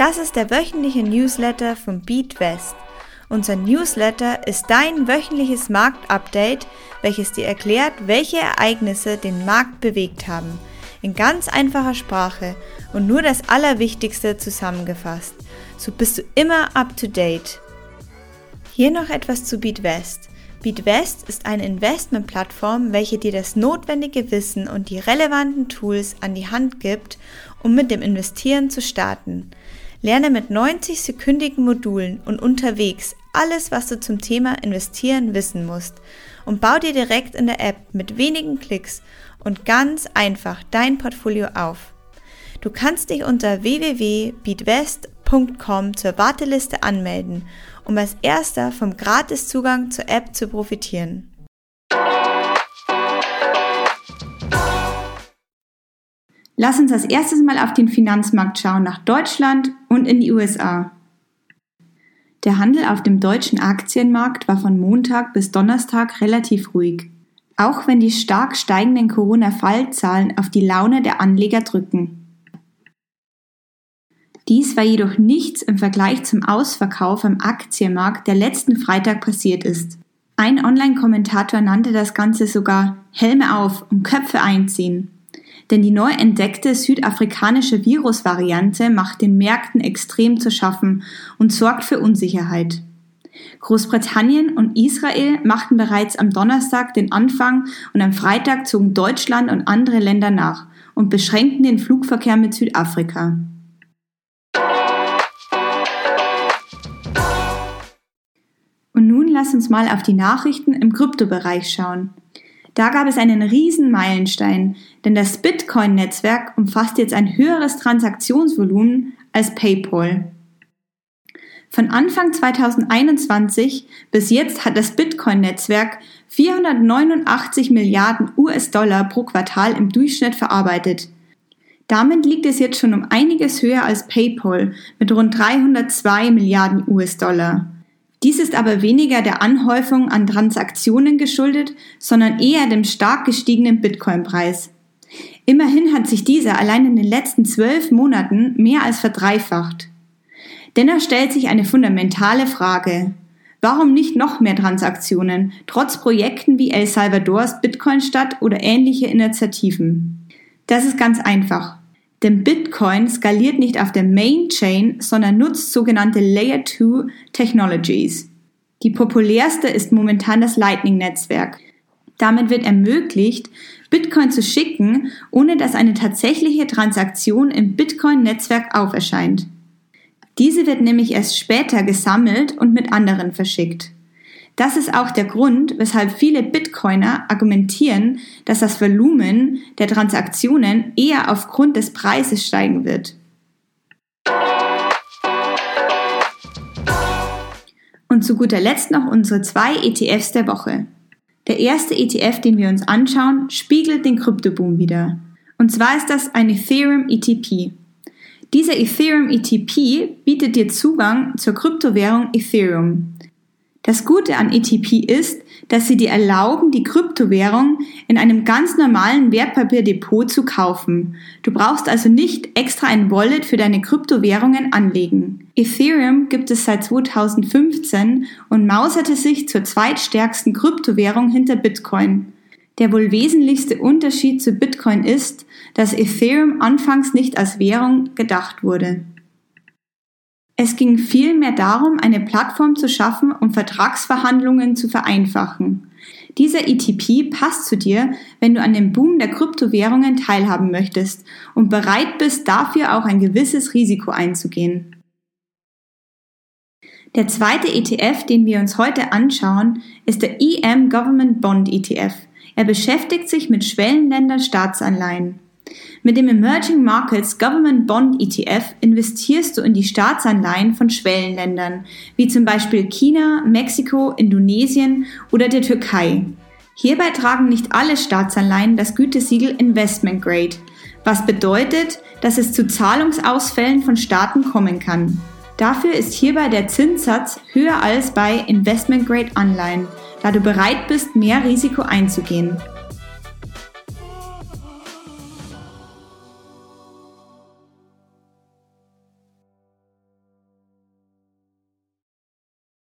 Das ist der wöchentliche Newsletter von BeatWest. Unser Newsletter ist dein wöchentliches Marktupdate, welches dir erklärt, welche Ereignisse den Markt bewegt haben. In ganz einfacher Sprache und nur das Allerwichtigste zusammengefasst. So bist du immer up to date. Hier noch etwas zu BeatWest. BeatWest ist eine Investmentplattform, welche dir das notwendige Wissen und die relevanten Tools an die Hand gibt, um mit dem Investieren zu starten. Lerne mit 90-sekündigen Modulen und unterwegs alles, was du zum Thema Investieren wissen musst und bau dir direkt in der App mit wenigen Klicks und ganz einfach dein Portfolio auf. Du kannst dich unter www.beatwest.com zur Warteliste anmelden um als erster vom Gratiszugang zur App zu profitieren. Lass uns als erstes mal auf den Finanzmarkt schauen, nach Deutschland und in die USA. Der Handel auf dem deutschen Aktienmarkt war von Montag bis Donnerstag relativ ruhig, auch wenn die stark steigenden Corona-Fallzahlen auf die Laune der Anleger drücken. Dies war jedoch nichts im Vergleich zum Ausverkauf am Aktienmarkt, der letzten Freitag passiert ist. Ein Online-Kommentator nannte das Ganze sogar Helme auf und Köpfe einziehen. Denn die neu entdeckte südafrikanische Virusvariante macht den Märkten extrem zu schaffen und sorgt für Unsicherheit. Großbritannien und Israel machten bereits am Donnerstag den Anfang und am Freitag zogen Deutschland und andere Länder nach und beschränkten den Flugverkehr mit Südafrika. lass uns mal auf die Nachrichten im Kryptobereich schauen. Da gab es einen riesen Meilenstein, denn das Bitcoin-Netzwerk umfasst jetzt ein höheres Transaktionsvolumen als PayPal. Von Anfang 2021 bis jetzt hat das Bitcoin-Netzwerk 489 Milliarden US-Dollar pro Quartal im Durchschnitt verarbeitet. Damit liegt es jetzt schon um einiges höher als PayPal mit rund 302 Milliarden US-Dollar. Dies ist aber weniger der Anhäufung an Transaktionen geschuldet, sondern eher dem stark gestiegenen Bitcoin-Preis. Immerhin hat sich dieser allein in den letzten zwölf Monaten mehr als verdreifacht. Dennoch stellt sich eine fundamentale Frage. Warum nicht noch mehr Transaktionen, trotz Projekten wie El Salvadors Bitcoin-Stadt oder ähnliche Initiativen? Das ist ganz einfach. Denn Bitcoin skaliert nicht auf der Main Chain, sondern nutzt sogenannte Layer 2 Technologies. Die populärste ist momentan das Lightning-Netzwerk. Damit wird ermöglicht, Bitcoin zu schicken, ohne dass eine tatsächliche Transaktion im Bitcoin-Netzwerk auferscheint. Diese wird nämlich erst später gesammelt und mit anderen verschickt. Das ist auch der Grund, weshalb viele Bitcoiner argumentieren, dass das Volumen der Transaktionen eher aufgrund des Preises steigen wird. Und zu guter Letzt noch unsere zwei ETFs der Woche. Der erste ETF, den wir uns anschauen, spiegelt den Kryptoboom wieder. Und zwar ist das ein Ethereum ETP. Dieser Ethereum ETP bietet dir Zugang zur Kryptowährung Ethereum. Das Gute an ETP ist, dass sie dir erlauben, die Kryptowährung in einem ganz normalen Wertpapierdepot zu kaufen. Du brauchst also nicht extra ein Wallet für deine Kryptowährungen anlegen. Ethereum gibt es seit 2015 und mauserte sich zur zweitstärksten Kryptowährung hinter Bitcoin. Der wohl wesentlichste Unterschied zu Bitcoin ist, dass Ethereum anfangs nicht als Währung gedacht wurde. Es ging vielmehr darum, eine Plattform zu schaffen, um Vertragsverhandlungen zu vereinfachen. Dieser ETP passt zu dir, wenn du an dem Boom der Kryptowährungen teilhaben möchtest und bereit bist, dafür auch ein gewisses Risiko einzugehen. Der zweite ETF, den wir uns heute anschauen, ist der EM Government Bond ETF. Er beschäftigt sich mit Schwellenländer Staatsanleihen. Mit dem Emerging Markets Government Bond ETF investierst du in die Staatsanleihen von Schwellenländern, wie zum Beispiel China, Mexiko, Indonesien oder der Türkei. Hierbei tragen nicht alle Staatsanleihen das Gütesiegel Investment Grade, was bedeutet, dass es zu Zahlungsausfällen von Staaten kommen kann. Dafür ist hierbei der Zinssatz höher als bei Investment Grade Anleihen, da du bereit bist, mehr Risiko einzugehen.